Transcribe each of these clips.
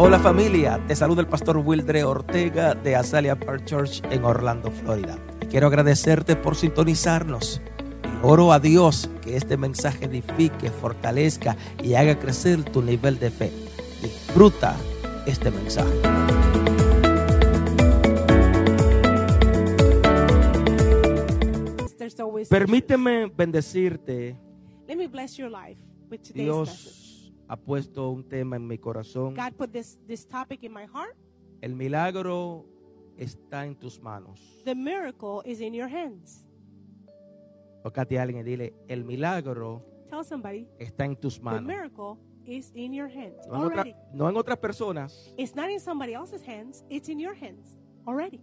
Hola familia, te saluda el pastor Wildre Ortega de Azalea Park Church en Orlando, Florida. Y quiero agradecerte por sintonizarnos. Y oro a Dios que este mensaje edifique, fortalezca y haga crecer tu nivel de fe. Disfruta este mensaje. Permíteme bendecirte. Let me bless your life with today's message. Ha puesto un tema en mi corazón. God put this this topic in my heart. El milagro está en tus manos. The miracle is in your hands. Tócate a alguien y dile, el milagro Tell somebody está en tus the manos. miracle is in your hands No en, otra- no en otras personas. It's not in somebody else's hands. It's in your hands already.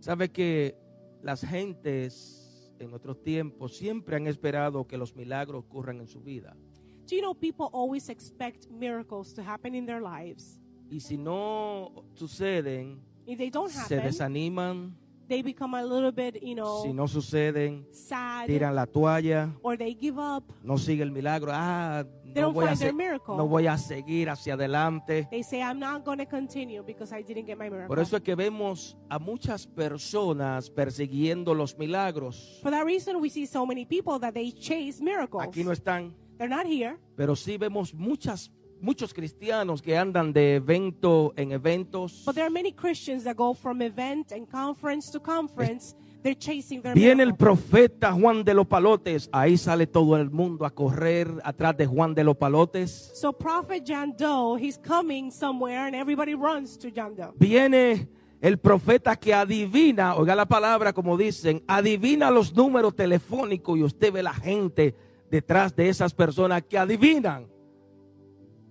Sabe que las gentes en otros tiempos siempre han esperado que los milagros ocurran en su vida. Do you know people always expect miracles to happen in their lives? Y si no suceden, If they don't se happen, desaniman. they become a little bit, you know, Si no suceden, sad, tiran la toalla. or they give up. No sigue el milagro. Ah, They no don't voy, a find their se- miracle. no voy a seguir hacia adelante. They say, "I'm not going to continue because I didn't get my miracle." Por eso es que vemos a muchas personas persiguiendo los milagros. For that reason, we see so many people that they chase miracles. Aquí no están, They're not here, pero sí vemos muchas, muchos cristianos que andan de evento en eventos. but there are many Christians that go from event and conference to conference. They're chasing their Viene el profeta Juan de los Palotes, ahí sale todo el mundo a correr atrás de Juan de los Palotes. So Prophet John Doe, he's coming somewhere, and everybody runs to John Doe. Viene el profeta que adivina, oiga la palabra como dicen, adivina los números telefónicos y usted ve la gente detrás de esas personas que adivinan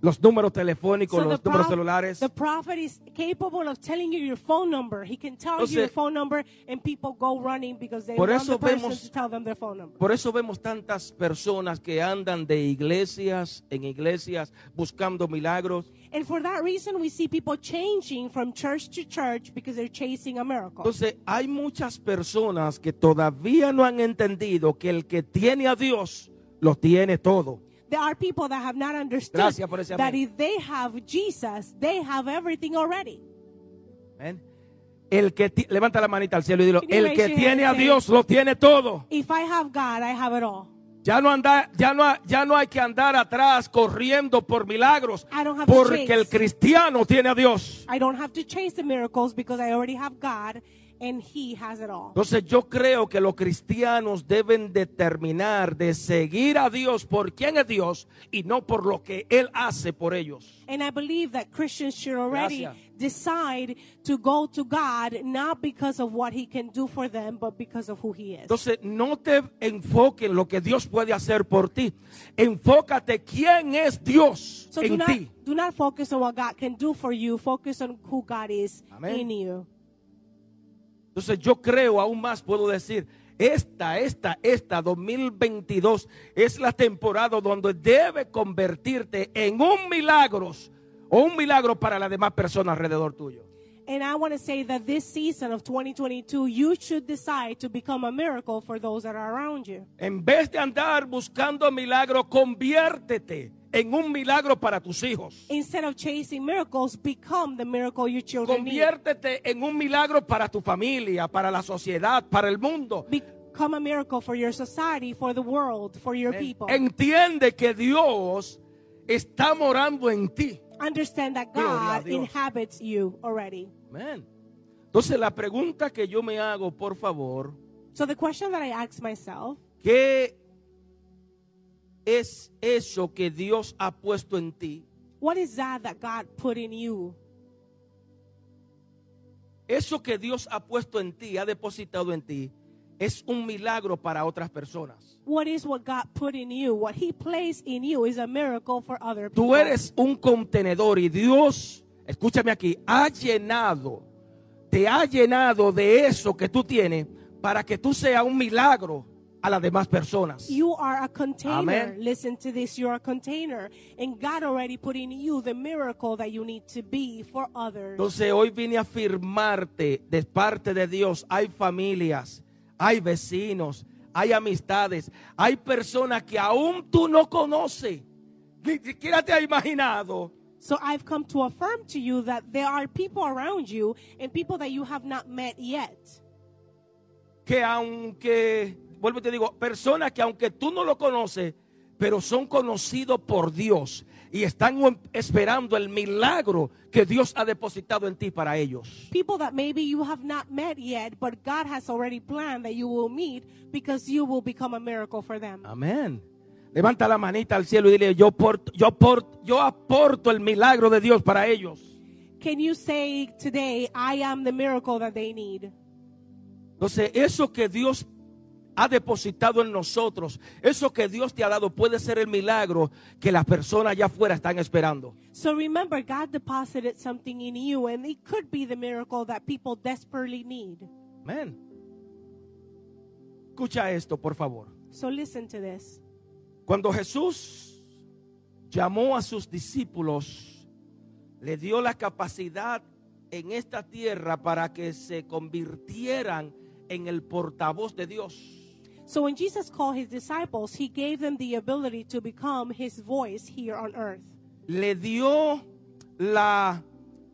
los números telefónicos, So los números celulares. the prophet is capable of telling you your phone number. He can tell you your phone number, and people go running because they Por want eso the person vemos- to tell them their phone number. Por eso vemos tantas personas que andan de iglesias en iglesias buscando milagros. And for that reason, we see people changing from church to church because they're chasing a miracle. Entonces, hay muchas personas que todavía no han entendido que el que tiene a Dios lo tiene todo. There are people that have not understood Gracias por ese that amén. if they have Jesus, they have everything already. Amén. El que levanta la manita al cielo y dilo, el que tiene a Dios lo tiene todo. If I have God, I have it all. Ya no anda, ya no, ya no hay que andar atrás corriendo por milagros, porque el cristiano tiene a Dios. I don't have to chase the miracles because I already have God and He has it all. Entonces yo creo que los cristianos deben determinar de seguir a Dios por quién es Dios y no por lo que Él hace por ellos. And I believe that Christians should already Gracias. decide to go to God not because of what He can do for them, but because of who He is. Entonces no te enfoques en lo que Dios puede hacer por ti. Enfócate quién es Dios So do en not, ti. do not focus on what God can do for you. Focus on who God is Amén. in you. Entonces yo creo aún más, puedo decir, esta, esta, esta 2022 es la temporada donde debe convertirte en un milagro o un milagro para las demás personas alrededor tuyo. And I want to say that this season of 2022, you should decide to become a miracle for those that are around you. En vez de andar buscando milagros, conviértete en un milagro para tus hijos. Instead of chasing miracles, become the miracle your children need. Conviértete en un milagro para tu familia, para la sociedad, para el mundo. Become a miracle for your society, for the world, for your people. Entiende que Dios está morando en ti. Understand that God inhabits you already. Entonces la pregunta que yo me hago, por favor, So the question that I ask myself, ¿qué es eso que Dios ha puesto en ti? what is that that God put in you? Eso que Dios ha puesto en ti, ha depositado en ti, es un milagro para otras personas. What is what God put in you? What He placed in you is a miracle for other people. Tú eres un contenedor y Dios, escúchame aquí, ha llenado, te ha llenado de eso que tú tienes para que tú seas un milagro a las demás personas. You are a container. Amen. Listen to this. You're a container. And God already put in you the miracle that you need to be for others. Entonces hoy vine a afirmarte de parte de Dios, hay familias, hay vecinos, hay amistades, hay personas que aún tú no conoces, ni siquiera te has imaginado So I've come to affirm to you that there are people around you and people that you have not met yet. Que aunque, vuelvo y te digo, personas que aunque tú no lo conoces, pero son conocidos por Dios y están esperando el milagro que Dios ha depositado en ti para ellos. People that maybe you have not met yet, but God has already planned that you will meet because you will become a miracle for them. Amén. Levanta la manita al cielo y dile, yo, porto, yo, porto, yo aporto el milagro de Dios para ellos. Can you say today, I am the miracle that they need? Entonces, eso que Dios ha depositado en nosotros, eso que Dios te ha dado puede ser el milagro que las personas allá afuera están esperando. So remember, God deposited something in you, and it could be the miracle that people desperately need. Amén. Escucha esto, por favor. So listen to this. Cuando Jesús llamó a sus discípulos, le dio la capacidad en esta tierra para que se convirtieran en el portavoz de Dios. So when Jesus called his disciples, he gave them the ability to become his voice here on earth. Le dio la,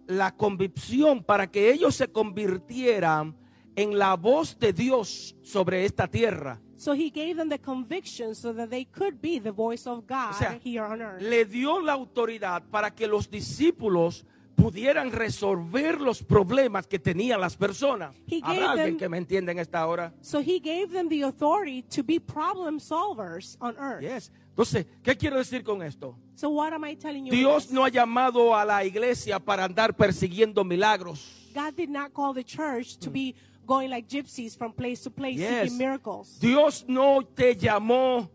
la convicción para que ellos se convirtieran en la voz de Dios sobre esta tierra. So he gave them the conviction so that they could be the voice of God O sea, here on earth. le dio la autoridad para que los discípulos pudieran resolver los problemas que tenían las personas. ¿Habrá alguien them- que me entienda en esta hora? So he gave them the authority to be problem solvers on earth. Yes. Entonces, ¿qué quiero decir con esto? So what am I telling you? Dios no ha llamado a la iglesia para andar persiguiendo milagros. God did not call the church to be going like gypsies from place to place Yes. seeking miracles. Dios no te llamó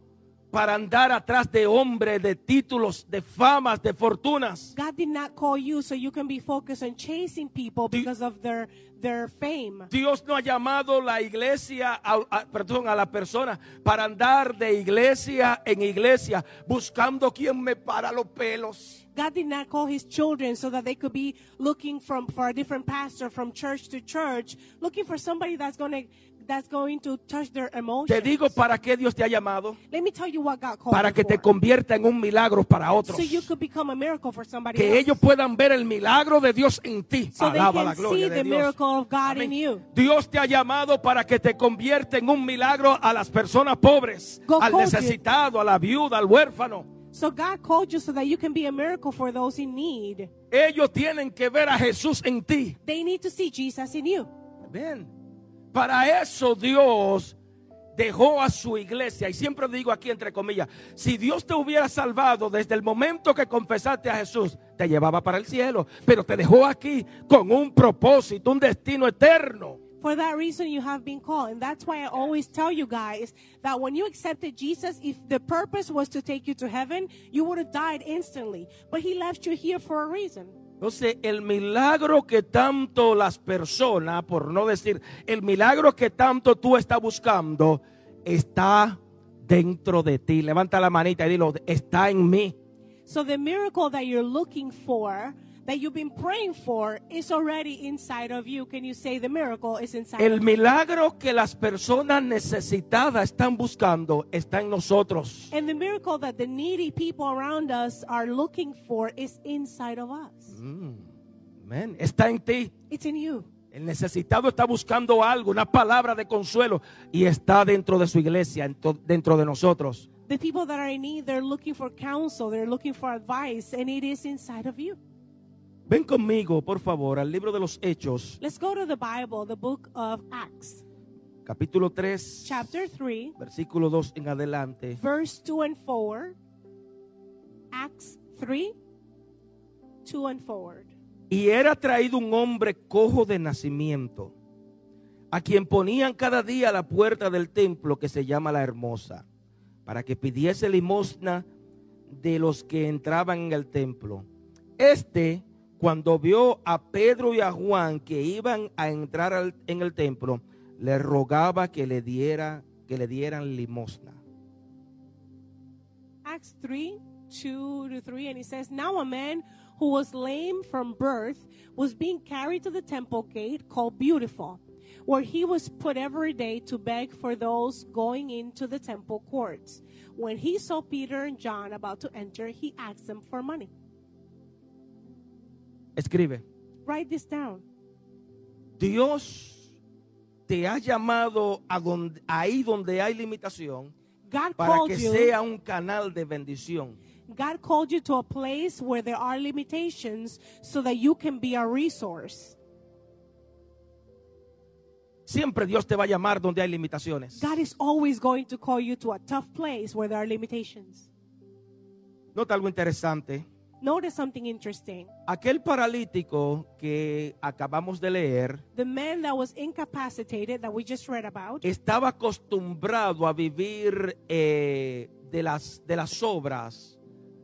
para andar atrás de hombres, de títulos, de famas, de fortunas. God did not call you so you can be focused on chasing people because of their their fame. Dios no ha llamado la iglesia, a, a- perdón, a la persona para andar de iglesia en iglesia buscando quien me para los pelos. God did not call his children so that they could be looking from for a different pastor from church to church, looking for somebody that's going to that's going to touch their emotions. Te digo para qué Dios te ha llamado. Let me tell you what God called Para que te for. convierta en un milagro para otros. So you could become a miracle for somebody Que else. ellos puedan ver el milagro de Dios en ti. So Alaba la gloria see de the Dios. miracle of God in you. Dios te ha llamado para que te convierta en un milagro a las personas pobres, God al called you. necesitado, a la viuda, al huérfano. So God called you so that you can be a miracle for those in need. Ellos tienen que ver a Jesús en ti. They need to see Jesus in you. Amén. Para eso Dios dejó a su iglesia. Y siempre digo aquí entre comillas, si Dios te hubiera salvado desde el momento que confesaste a Jesús, te llevaba para el cielo. Pero te dejó aquí con un propósito, un destino eterno. For that reason, you have been called. And that's why I always tell you guys that when you accepted Jesus, if the purpose was to take you to heaven, you would have died instantly. But He left you here for a reason. Entonces, el milagro que tanto las personas, por no decir, el milagro que tanto tú estás buscando, está dentro de ti. Levanta la manita y dilo, está en mí. So the miracle that you're looking for, that you've been praying for, is already inside of you. Can you say the miracle is inside El of you? milagro que las personas necesitadas están buscando está en nosotros. And the miracle that the needy people around us are looking for is inside of us. Amén. Está en ti. It's in you. El necesitado está buscando algo, una palabra de consuelo y está dentro de su iglesia, dentro de nosotros. The people that are in need, they're looking for counsel, they're looking for advice, and it is inside of you. Ven conmigo, por favor, al libro de los Hechos, Let's go to the Bible, the book of Acts, capítulo 3, chapter 3, versículo 2 en adelante. verse 2 and 4. Acts 3, 2 and forward. Y era traído un hombre cojo de nacimiento, a quien ponían cada día a la puerta del templo que se llama la hermosa, para que pidiese limosna de los que entraban en el templo. Este, cuando vio a Pedro y a Juan que iban a entrar al- en el templo, le rogaba que le diera que le dieran limosna. Acts 3, 2 to 3, and it says, Now a man who was lame from birth was being carried to the temple gate called Beautiful, where he was put every day to beg for those going into the temple courts. When he saw Peter and John about to enter, he asked them for money. Escribe. Write this down. Dios te ha llamado a donde, ahí donde hay limitación God para que you. sea un canal de bendición. God called you to a place where there are limitations so that you can be a resource. Siempre Dios te va a llamar donde hay limitaciones. God is always going to call you to a tough place where there are limitations. Nota algo interesante. Notice something interesting. Aquel paralítico que acabamos de leer The man that was incapacitated that we just read about, estaba acostumbrado a vivir eh, de, las, de las obras,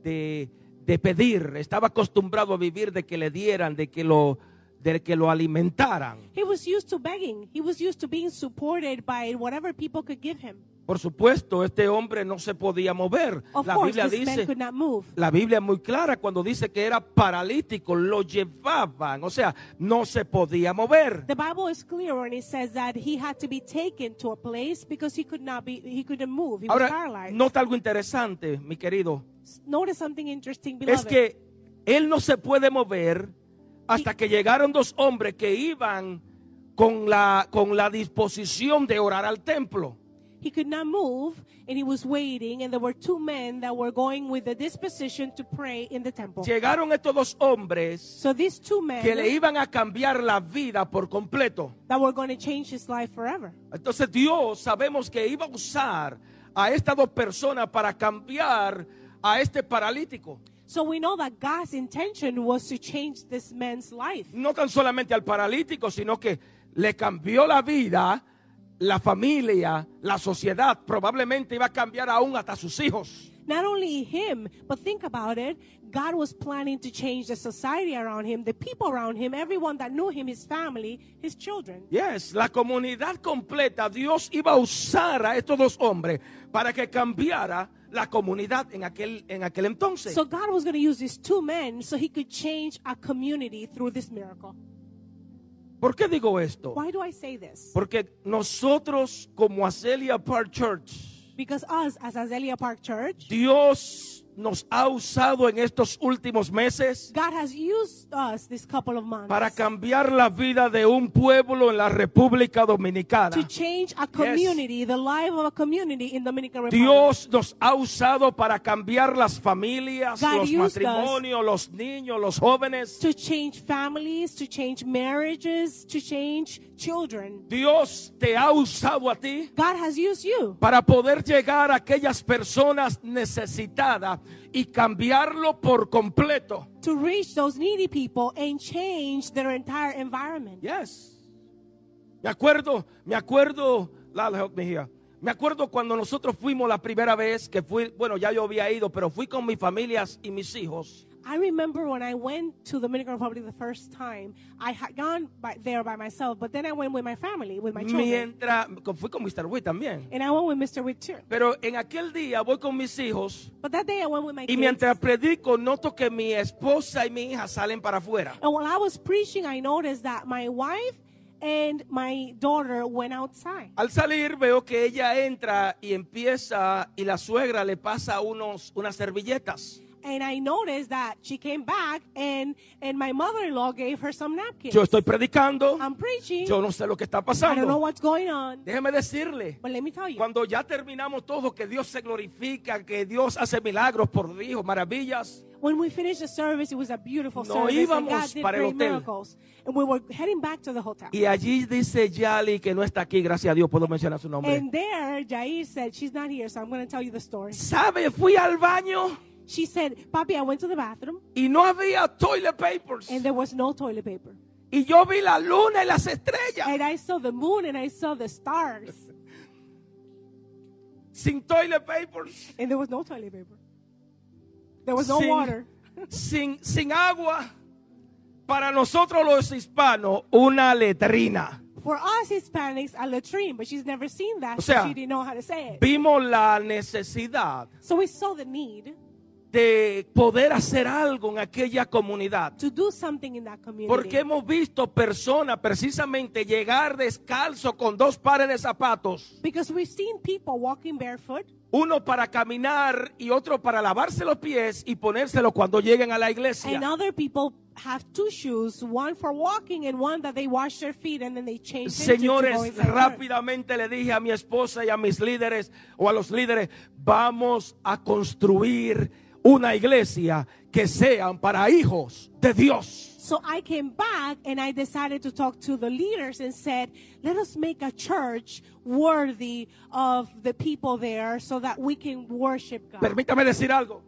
de, de pedir, estaba acostumbrado a vivir de que le dieran, de que lo, de que lo alimentaran. he was used to begging. He was used to being supported by whatever people could give him. Por supuesto, este hombre no se podía mover. Of La course, Biblia dice, la Biblia es muy clara cuando dice que era paralítico, lo llevaban, o sea, no se podía mover. The Bible is clear when it says that he had to be taken to a place because he could not be, he couldn't move. He was Ahora, paralyzed. nota algo interesante, mi querido. Notice something interesting, Es beloved. que él no se puede mover hasta que llegaron dos hombres que iban con la, con la disposición de orar al templo. He could not move, and he was waiting, and there were two men that were going with the disposition to pray in the temple. Llegaron estos dos hombres So these two men que le iban a cambiar la vida por completo. that were going to change his life forever. Entonces Dios sabemos que iba a usar a estas dos personas para cambiar a este paralítico. So we know that God's intention was to change this man's life. No tan solamente al paralítico, sino que le cambió la vida, la familia, la sociedad. Probablemente iba a cambiar aún hasta sus hijos. Not only him, but think about it. God was planning to change the society around him, the people around him, everyone that knew him, his family, his children. Yes, la comunidad completa, Dios iba a usar a estos dos hombres para que cambiara la comunidad en aquel, en aquel entonces. So God was going to use these two men so he could change a community through this miracle. ¿Por qué digo esto? Why do I say this? Porque nosotros como Acelia Park Church, Because us, as Azalea Park Church, Dios nos ha usado en estos últimos meses God has used us this couple of months para cambiar la vida de un pueblo en la República Dominicana. to change a community, the life of a community in Dominican Republic. Dios nos ha usado para cambiar las familias, God los matrimonios, los niños, los jóvenes. to change families, to change marriages, to change children. Dios te ha usado a ti God has used you para poder llegar a aquellas personas necesitadas y cambiarlo por completo. to reach those needy people and change their entire environment. Yes. Me acuerdo, me acuerdo, Lala, help me here. Me acuerdo cuando nosotros fuimos la primera vez que fui, bueno, ya yo había ido, pero fui con mis familias y mis hijos. I remember when I went to the Dominican Republic the first time, I had gone by, there by myself, but then I went with my family, with my children. Mientras, fui con Mr. Witt también. And I went with Mr. Witt too. Pero en aquel día voy con mis hijos But that day I went with my y kids. mientras predico noto que mi esposa y mi hija salen para afuera. And while I was preaching, I noticed that my wife and my daughter went outside. Al salir veo que ella entra y empieza y la suegra le pasa unos, unas servilletas. And I noticed that she came back and, and my mother-in-law gave her some napkins. Yo estoy predicando, I'm preaching. yo no sé lo que está I don't know pasando. what's going on. Déjeme decirle, But let me tell you. cuando ya terminamos todo, que Dios se glorifica, que Dios hace milagros por Dios, maravillas. When we finished the service, it was a beautiful No service. and God íbamos did para el great hotel. miracles. And we were heading back to the hotel. Y allí dice Yali que no está aquí, gracias a Dios, puedo mencionar su nombre. And there, Jair said, she's not here, so I'm going to tell you the story. ¿Sabe? Fui al baño She said, Papi, I went to the bathroom y no había toilet papers. and there was no toilet paper. Y yo vi la luna y las estrellas. And I saw the moon and I saw the stars. Sin toilet papers. And there was no toilet paper. There was no sin, water. Sin, sin agua. Para nosotros los hispanos, una letrina. For us Hispanics, a latrine, but she's never seen that, O sea, so she didn't know how to say it. Vimos la necesidad So we saw the need de poder hacer algo en aquella comunidad. to do something in that community. Porque hemos visto personas precisamente llegar descalzo con dos pares de zapatos Because we've seen people walking barefoot Uno para caminar y otro para lavarse los pies y ponérselo cuando lleguen a la And iglesia. other people have two shoes, one for walking and one that they wash their feet and then they change Señores, rápidamente le dije a mi esposa y a mis líderes o a los líderes, vamos a construir una iglesia que sean para hijos de Dios. So I came back and I decided to talk to the leaders and said, let us make a church worthy of the people there so that we can worship God. Permítame decir algo,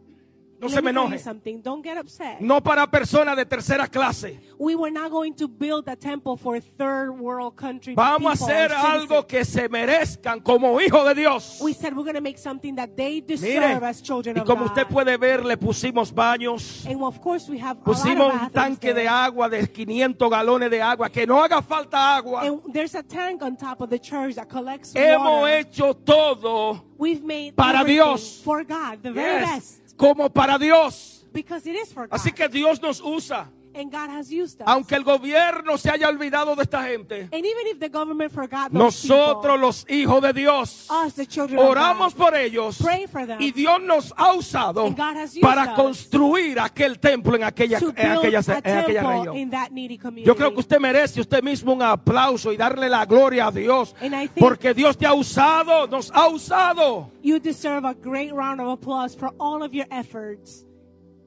no se me enoje. something. Don't get upset. No para personas de tercera clase. We were not going to build a temple for third world country Vamos a hacer algo que se merezcan como hijos de Dios. We said we're going to make something that they deserve Mire, as children y como usted puede ver, le pusimos baños. and of course we have a lot Pusimos un tanque de agua de 500 galones de agua. Que no haga falta agua. And there's a tank on top of the church that collects Hemos hecho todo We've made para Dios. for God, the very yes, best, como para Dios. because it is for God. Así que Dios nos usa. And God has used us. Aunque el gobierno se haya olvidado de esta gente, and even if the government forgot those nosotros people, los hijos de Dios us, the children oramos of God, por ellos Pray for them. y Dios nos ha usado And God has used para us construir aquel templo en aquella, to en aquella, en región. in that needy community. Yo creo que usted merece usted mismo un aplauso y darle la gloria a Dios. Porque Dios te ha usado, nos ha usado. You deserve a great round of applause for all of your efforts.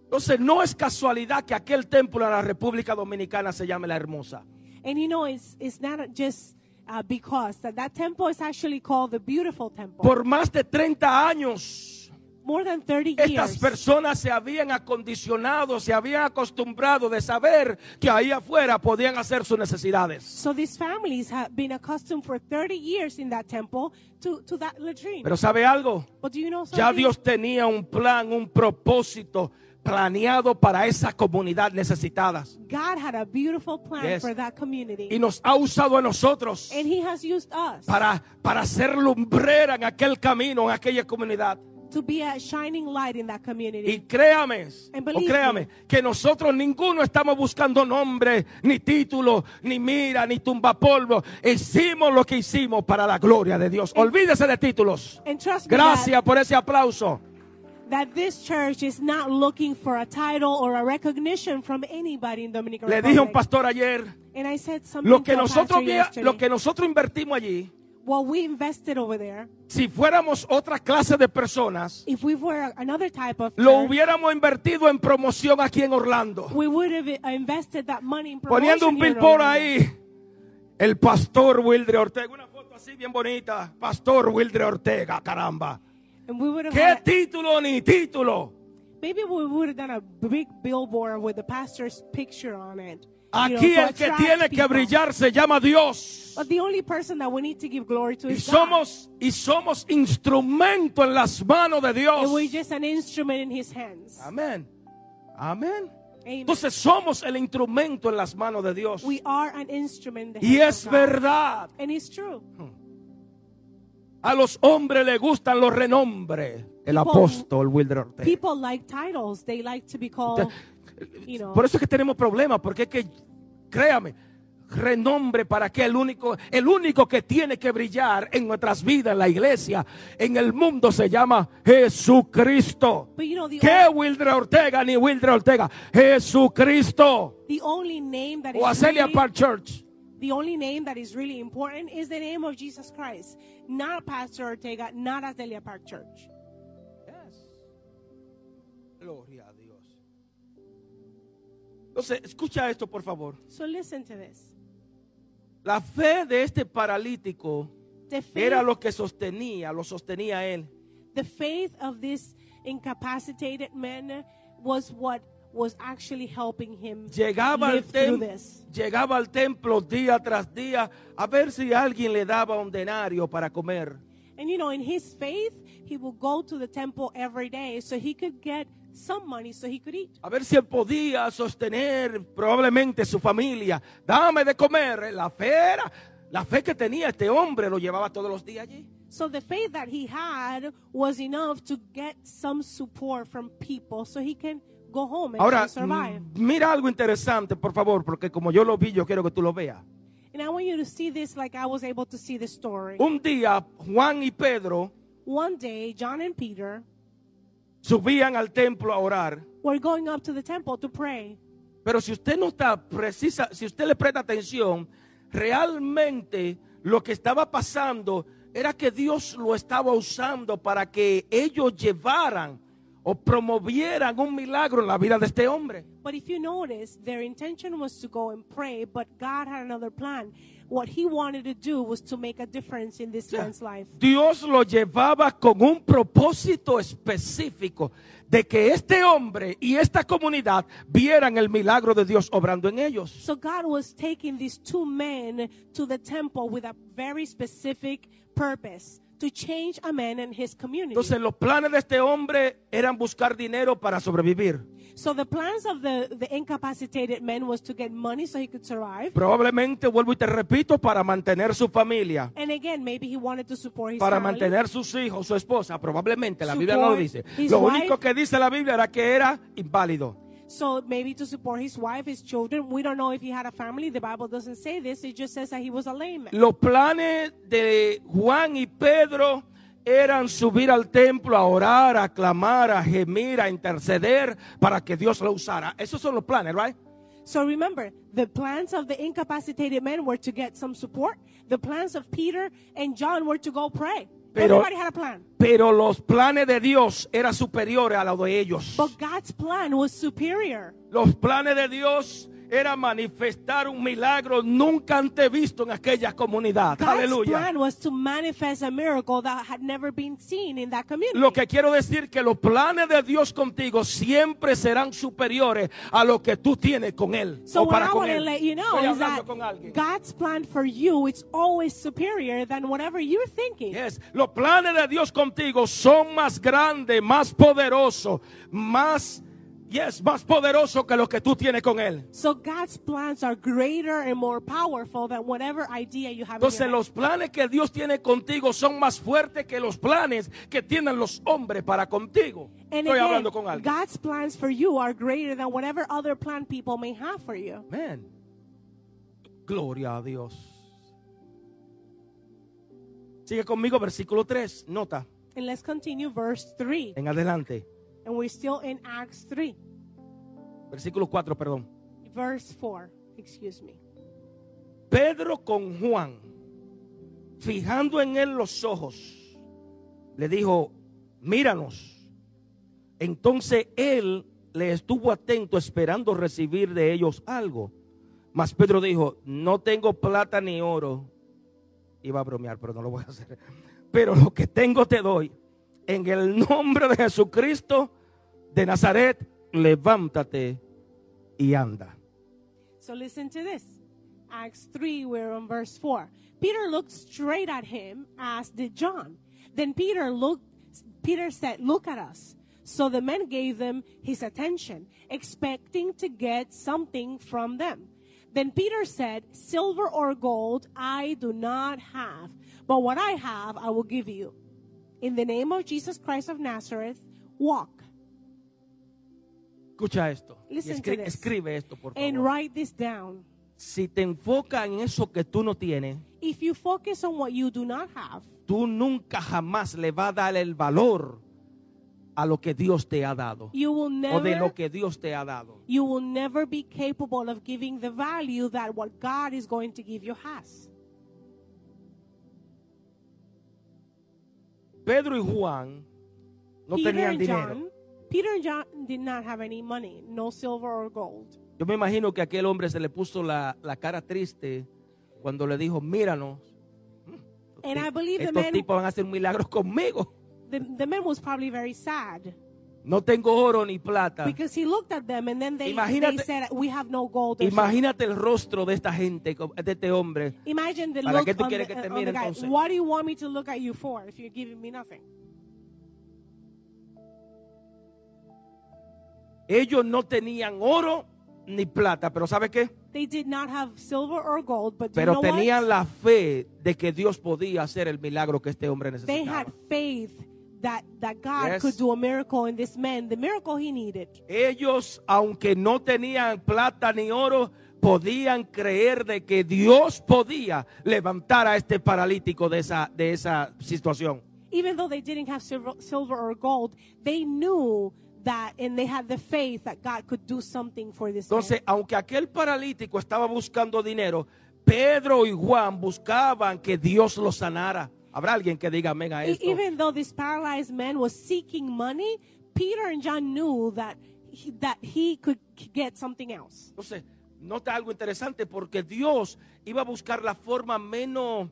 Entonces no es casualidad que aquel templo en la República Dominicana se llame La Hermosa. And you know, it's, it's not just uh, because that, that temple is actually called the beautiful temple. Por más de 30 años, More than 30 estas years. personas se habían acondicionado, se habían acostumbrado de saber que ahí afuera podían hacer sus necesidades. So these families have been accustomed for 30 years in that temple to, to that latrine. Pero ¿sabe algo? but do you know? Ya Dios tenía un plan, un propósito planeado para esa comunidad necesitadas. God had a beautiful plan Yes. for that community. Y nos ha usado a nosotros and He has used us para, para ser lumbrera en aquel camino, en aquella comunidad. to be a shining light in that community. Y créame, And o believe créame, me. que nosotros ninguno estamos buscando nombre, ni título, ni mira, ni tumbapolvo. Hicimos lo que hicimos para la gloria de Dios. Olvídese de títulos. and Gracias por ese aplauso. That, this church is not looking for a title or a recognition from anybody in Dominican Le dije a un pastor ayer, and I said something lo que to a nosotros, pastor vi- yesterday. lo que nosotros invertimos allí, what we invested over there, si fuéramos otra clase de personas, if we were another type of lo church, hubiéramos invertido en promoción aquí en Orlando. we would have invested that money in Poniendo promotion un here in billboard Orlando. ahí. El pastor Wildre Ortega. Una foto así bien bonita. Pastor Wildre Ortega, caramba. And we would have ¿Qué had, título ni título? maybe we would have done a big billboard with the pastor's picture on it. Aquí el que tiene que brillar se llama Dios. But the only person that we need to give glory to Y is God. somos, y somos instrumento en las manos de Dios. And we're just an instrument in his hands. Amén. Amén. Amen. Entonces somos el instrumento en las manos de Dios. we are an instrument in the Y es verdad. And it's true. A los hombres les gustan los renombres. El People- apóstol Wilder Ortega. People like titles. They like to be called, you know. Por eso es que tenemos problemas, porque es que, créame, renombre para que el único, el único que tiene que brillar en nuestras vidas, en la iglesia, en el mundo, se llama Jesucristo. But you know, the, ¿Qué Wildre Ortega ni Wildre Ortega? Jesucristo. the only name that is O Acelia really, Park Church. The only name that is really important is the name of Jesus Christ. Not Pastor Ortega, not Azalea Park Church. Gloria a Dios. Entonces, escucha esto, por favor. So listen to this. La fe de este paralítico The faith, era lo que sostenía, lo sostenía él. the faith of this incapacitated man was what was actually helping him Llegaba al, live through this. llegaba al templo día tras día a ver si alguien le daba un denario para comer. And you know, in his faith, he would go to the temple every day so he could get some money so he could eat. A ver si él podía sostener probablemente su familia. Dame de comer. La fe era, la fe que tenía este hombre lo llevaba todos los días allí. So the faith that he had was enough to get some support from people so he can go home and Ahora, survive. mira algo interesante, por favor, porque como yo lo vi, yo quiero que tú lo veas. And I want you to see this like I was able to see the story. Un día, Juan y Pedro one day John and Peter subían al templo a orar. were going up to the temple to pray. Pero si usted no está precisa, si usted le presta atención, realmente lo que estaba pasando era que Dios lo estaba usando para que ellos llevaran o promovieran un milagro en la vida de este hombre. But if you notice, their intention was to go and pray, but God had another plan. What he wanted to do was to make a difference in this man's life. Dios lo llevaba con un propósito específico de que este hombre y esta comunidad vieran el milagro de Dios obrando en ellos. So God was taking these two men to the temple with a very specific purpose to change a man and his community. Entonces los planes de este hombre eran buscar dinero para sobrevivir. So the plans of the, the incapacitated man was to get money so he could survive. Probablemente, vuelvo y te repito, para mantener su familia, And again, maybe he wanted to support his para family. mantener sus hijos, su esposa. Probablemente, la Biblia no lo Support dice. Lo wife. único que dice la Biblia era que era inválido. So maybe to support his wife, his children. We don't know if he had a family. The Bible doesn't say this. It just says that he was a lame man. Los planes de Juan y Pedro eran subir al templo a orar, a clamar, a gemir, a interceder para que Dios lo usara. Esos son los planes, right? So remember, the plans of the incapacitated men were to get some support. The plans of Peter and John were to go pray. Pero- Everybody had a plan. Pero los planes de Dios eran superiores a los de ellos. But God's plan was superior. Los planes de Dios era manifestar un milagro nunca antes visto en aquella comunidad. Aleluya. Lo que quiero decir que los planes de Dios contigo siempre serán superiores a lo que tú tienes con él so o para con él. you know Estoy hablando con alguien. God's plan for you is always superior than whatever you're thinking. Yes. Los planes de Dios contigo son más grandes, más poderosos, más, yes, más poderosos que los que tú tienes con él. So God's plans are greater and more powerful than whatever idea you have Entonces in your los planes que Dios tiene contigo son más fuertes que los planes que tienen los hombres para contigo. And Estoy again, hablando con alguien. God's plans for you are greater than whatever other plan people may have for you. Man. Gloria a Dios. Sigue conmigo, versículo 3. Nota, And let's continue verse 3. en adelante. And we're still in Acts 3. Versículo 4, perdón. Verse 4. Excuse me. Pedro con Juan, fijando en él los ojos, le dijo, míranos. Entonces él le estuvo atento esperando recibir de ellos algo. Mas Pedro dijo, no tengo plata ni oro. Iba a bromear, pero no lo voy a hacer. Pero lo que tengo te doy. En el nombre de Jesucristo de Nazaret, levántate y anda. So listen to this. Acts 3, we're on verse 4. Peter looked straight at him, as did John. Then Peter looked Peter said, "Look at us." So the men gave them his attention, expecting to get something from them. Then Peter said, "Silver or gold I do not have, but what I have I will give you. In the name of Jesus Christ of Nazareth, walk." Escucha esto. Escri- escribe esto, por And favor. write this down. Si te enfocas en eso que tú no tienes, If you focus on what you do not have, tú nunca jamás le vas a dar el valor a lo que Dios te ha dado you will o de never lo que Dios te ha dado. you will never be capable of giving the value that what God is going to give you has. Pedro y Juan no Peter tenían and dinero. John, Peter and John did not have any money, no silver or gold. Yo me imagino que aquel hombre se le puso la, la cara triste cuando le dijo, míranos. And I believe the Estos man, tipos van a hacer milagros conmigo. the, the man was probably very sad No tengo oro ni plata. because he looked at them and then they, they said, "We have no gold." or silver." Imagínate el rostro de esta gente, de este hombre. Imagine the ¿Para look qué tú on the, quieres que te on mire the guy. entonces? What do you want me to look at you for if you're giving me nothing? Ellos no tenían oro ni plata, pero ¿sabe qué? They did not have silver or gold, but do you Pero know what? tenían la fe de que Dios podía hacer el milagro que este hombre they necesitaba. had faith that that God Yes. could do a miracle in this man, the miracle he needed. Ellos, aunque no tenían plata ni oro, podían creer de que Dios podía levantar a este paralítico de esa, de esa situación. Even though they didn't have silver, silver or gold, they knew that and they had the faith that God could do something for this man. Entonces, aunque aquel paralítico estaba buscando dinero, Pedro y Juan buscaban que Dios lo sanara. Habrá alguien que diga amén a E- esto. Even though this paralyzed man was seeking money, Peter and John knew that he, that he could get something else. Entonces, nota algo interesante porque Dios iba a buscar la forma menos,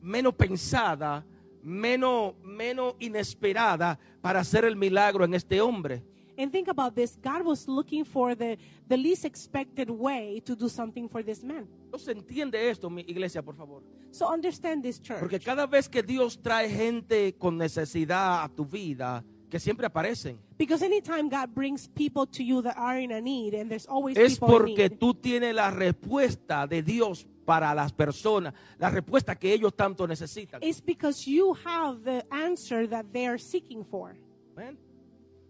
menos pensada, menos, menos inesperada para hacer el milagro en este hombre. And think about this God was looking for the, the least expected way to do something for this man. Entiende esto, mi iglesia, por favor. So understand this church. Porque cada vez que Dios trae gente con necesidad a tu vida, que siempre aparecen, Because anytime God brings people to you that are in a need, and there's always es people in porque need, tú tienes la respuesta de Dios para las personas, la respuesta que ellos tanto necesitan. it's because you have the answer that they are seeking for. Amén.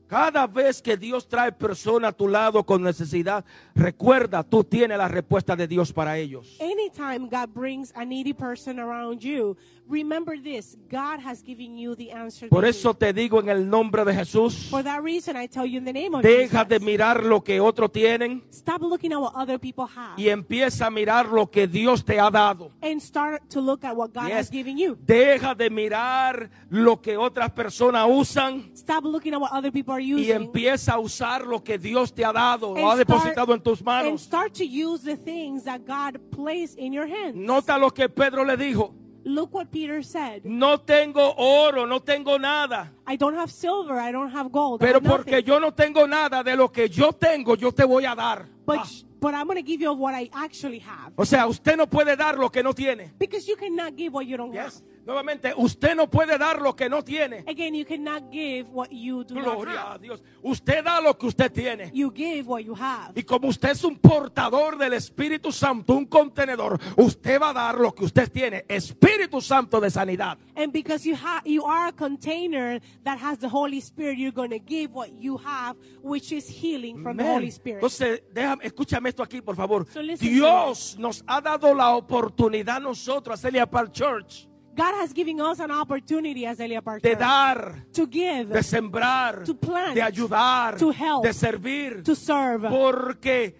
Cada vez que Dios trae personas a tu lado con necesidad, recuerda, tú tienes la respuesta de Dios para ellos. Anytime God brings a needy person around you, remember this God has given you the answer. Por eso te digo en el nombre de Jesús, For that reason, I tell you in the name of deja de Jesus, mirar lo que otros tienen stop looking at what other people have y empieza a mirar lo que Dios te ha dado. and start to look at what God Yes. has given you. Deja de mirar lo que otras personas usan Stop looking at what other people are y using empieza a usar lo que Dios te ha dado o and ha start- depositado en tus manos. start to use the things that God placed in your hands. Nota lo que Pedro le dijo. Look what Peter said. No tengo oro, no tengo nada. I don't have silver, I don't have gold, Pero have porque nothing. yo no tengo nada de lo que yo tengo, yo te voy a dar. but Ah. but I'm going to give you what I actually have. O sea, usted no puede dar lo que no tiene. Because you cannot give what you don't Yes. have. Nuevamente, usted no puede dar lo que no tiene. Again, you cannot give what you do not Gloria a have. Dios. Usted da lo que usted tiene. You give what you have. Y como usted es un portador del Espíritu Santo, un contenedor, usted va a dar lo que usted tiene. Espíritu Santo de sanidad. And because you have you are a container that has the Holy Spirit, you're going to give what you have, which is healing from the Amén. Holy Spirit. Entonces, déjame, escúchame esto aquí, por favor. So Dios nos ha dado la oportunidad a nosotros, a Celia Park Church, God has given us an opportunity as Elia Park de dar, to give, de sembrar, To plant, de ayudar, to help, de servir. to serve. Porque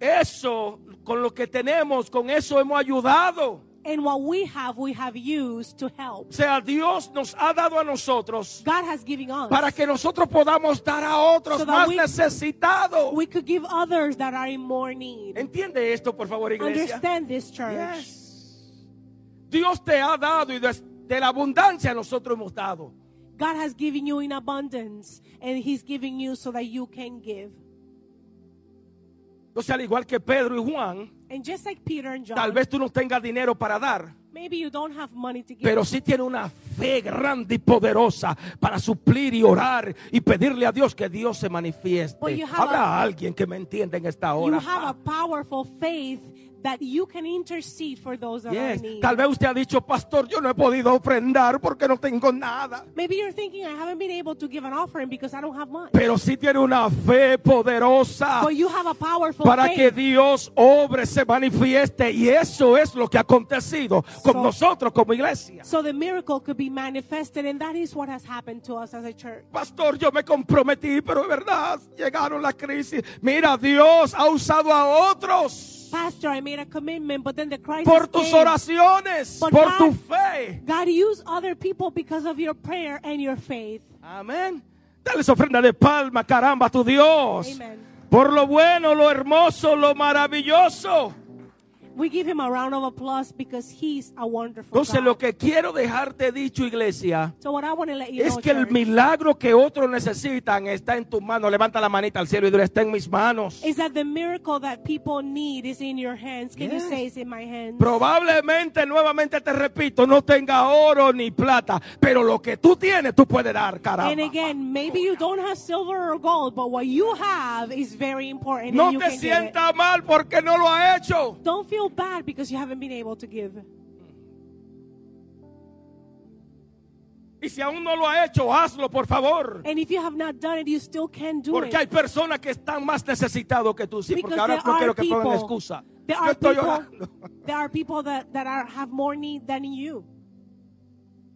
eso, con lo que tenemos, con eso hemos ayudado. And what we have, we have used to help. O sea, Dios nos ha dado a nosotros God has given us. para que nosotros podamos dar a otros So más we- necesitados. we could give others that are in more need. ¿Entiende esto, por favor, iglesia? Understand this, church. Yes. Dios te ha dado y de, de la abundancia nosotros hemos dado. God has given you in abundance, and He's giving you so that you can give. Entonces, al igual que Pedro y Juan, And just like Peter and John, tal vez tú no tengas dinero para dar, maybe you don't have money to give, pero sí tienes una fe grande y poderosa para suplir y orar y pedirle a Dios que Dios se manifieste. You have Habrá a- alguien que me entienda en esta you hora. have a powerful faith that you can intercede for those that are Yes. in need. Tal vez usted ha dicho, pastor, yo no he podido ofrendar porque no tengo nada. Maybe you're thinking, I haven't been able to give an offering because I don't have much. Pero sí tiene una fe poderosa But you have a powerful para faith. que Dios obre, se manifieste. Y eso es lo que ha acontecido con So- nosotros como iglesia. so the miracle could be manifested, and that is what has happened to us as a church. Pastor, yo me comprometí, pero es verdad, llegaron la crisis. Mira, Dios ha usado a otros Pastor, I made a commitment, but then the crisis por tus came. oraciones, But por God- tu fe. God used other people because of your prayer and your faith. Amén. Dale ofrenda de palma, caramba, a tu Dios. Amen. Por lo bueno, lo hermoso, lo maravilloso. We give him a round of applause because he's a wonderful Entonces, God. lo que quiero dejarte dicho, iglesia, So what I want to let you es know, que el church, milagro que otros necesitan está en tus manos. Levanta la manita al cielo y dile, está en mis manos. is that the miracle that people need is in your hands. Can Yes. you say it's in my hands? Probablemente, nuevamente te repito, no tenga oro ni plata, pero lo que tú tienes, tú puedes dar, caramba. And again, maybe you don't have silver or gold, but what you have is very important. No te sientas mal porque no lo ha hecho. Don't feel bad because you haven't been able to give. Y si aún no lo ha hecho, hazlo, por favor. And if you have not done it, you still can do Porque it. hay personas que están más necesitados que tú. Sí, porque Because ahora there no are quiero que pongan people- excusa. There Yo are estoy people, there are people that, that are, have more need than you.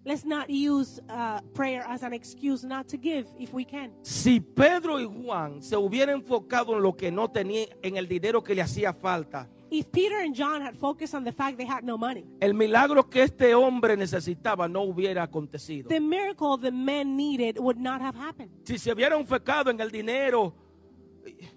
Let's not use uh, prayer as an excuse not to give if we can. Si Pedro y Juan se hubieran enfocado en lo que no tenía, en el dinero que le hacía falta, If Peter and John had focused on the fact they had no money, el milagro que este hombre necesitaba no hubiera acontecido. the miracle the men needed would not have happened. Si se hubieran enfocado en el dinero,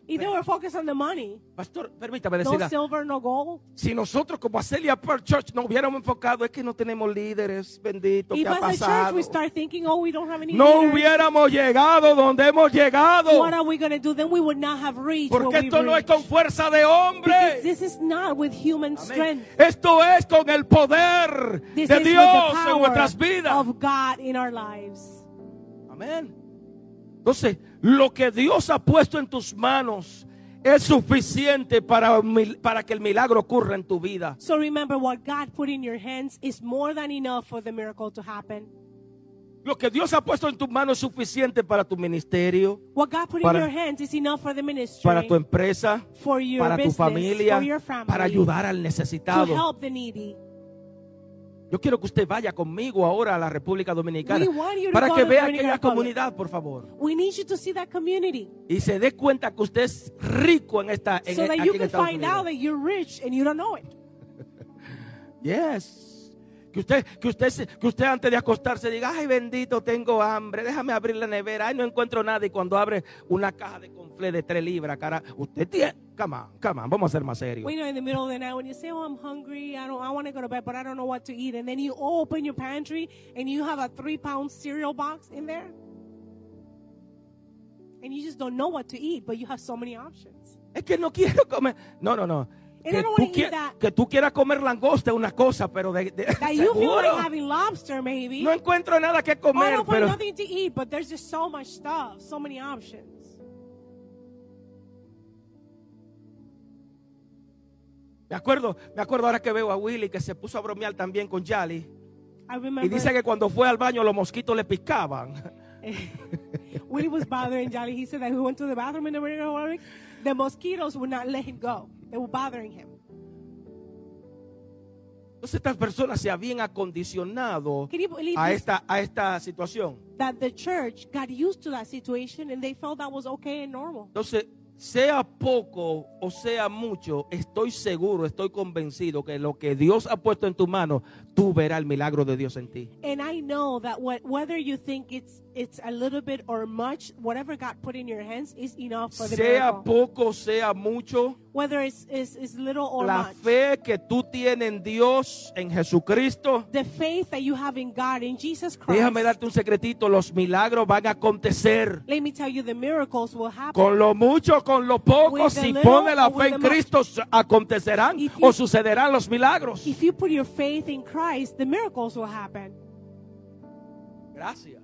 If they were focused on the money, pastor, permítame no decirla, silver, no gold. si nosotros como Acelia Park Church nos hubiéramos enfocado, es que no tenemos líderes, bendito, If ¿qué ha as a church pasado? we start thinking, oh, we don't have any No leaders, hubiéramos llegado donde hemos llegado. what are we going to do? Then we would not have reached Porque esto no es con reached. fuerza de Because hombre. this is not with human Amén. strength. Esto es con el poder This de Dios the en nuestras vidas. of God in our lives. Amén. Entonces, lo que Dios ha puesto en tus manos es suficiente para, para que el milagro ocurra en tu vida. So remember, what God put in your hands is more than enough for the miracle to happen. Lo que Dios ha puesto en tus manos es suficiente para tu ministerio, What God put Para- in your hands is enough for the ministry, para tu empresa, for your para tu business, familia, for your family, para ayudar al to necesitado. help the needy. Yo quiero que usted vaya conmigo ahora a la República Dominicana para que vea aquella comunidad, por favor. We need you to see that community Y se dé cuenta que usted es rico en esta en, so that you can find out that you're rich and you don't know it. Yes. Que usted, que usted, que usted antes de acostarse diga, ay bendito, tengo hambre, déjame abrir la nevera, ay no encuentro nada. Y cuando abre una caja de conflé de 3 libras, cara, usted tiene, come on, come on, vamos a ser más serios. You know, in the middle of the night when you say, "Oh, I'm hungry. I don't. I want to go to bed, but I don't know what to eat," and then you open your pantry and you have a three-pound cereal box in there, and you just don't know what to eat, but you have so many options. Es que no quiero comer. No, no, no. Que tú, que tú quieras comer langosta es una cosa, pero de, de- seguro. like lobster, no encuentro nada que I comer, find pero to eat, but there's just so much stuff, so many options. me acuerdo, me acuerdo ahora que veo a Willy que se puso a bromear también con Yali I y dice que cuando fue al baño los mosquitos le picaban. he was bothering Jolly, he said that he went to the bathroom in the Republic. The mosquitoes would not let him go. They were bothering him. Entonces estas personas se habían acondicionado a esta, a esta situación. that the church got used to that situation and they felt that was okay and normal. Entonces, sea poco o sea mucho, estoy seguro, estoy convencido que lo que Dios ha puesto en tu mano, tú verás el milagro de Dios en ti. And I know that what, whether you think it's it's a little bit or much, whatever God put in your hands is enough for the Sea miracle. poco, sea mucho, Whether it's, it's, it's little or la much. fe que tú tienes en Dios, en Jesucristo, The faith that you have in God, in Jesus Christ. déjame darte un secretito, los milagros van a acontecer. Let me tell you, the miracles will happen. Con lo mucho, con lo poco, With the si little pone la or fe en. Cristo, acontecerán If you- o sucederán los milagros. If you put your faith in Christ, the miracles will happen. Gracias.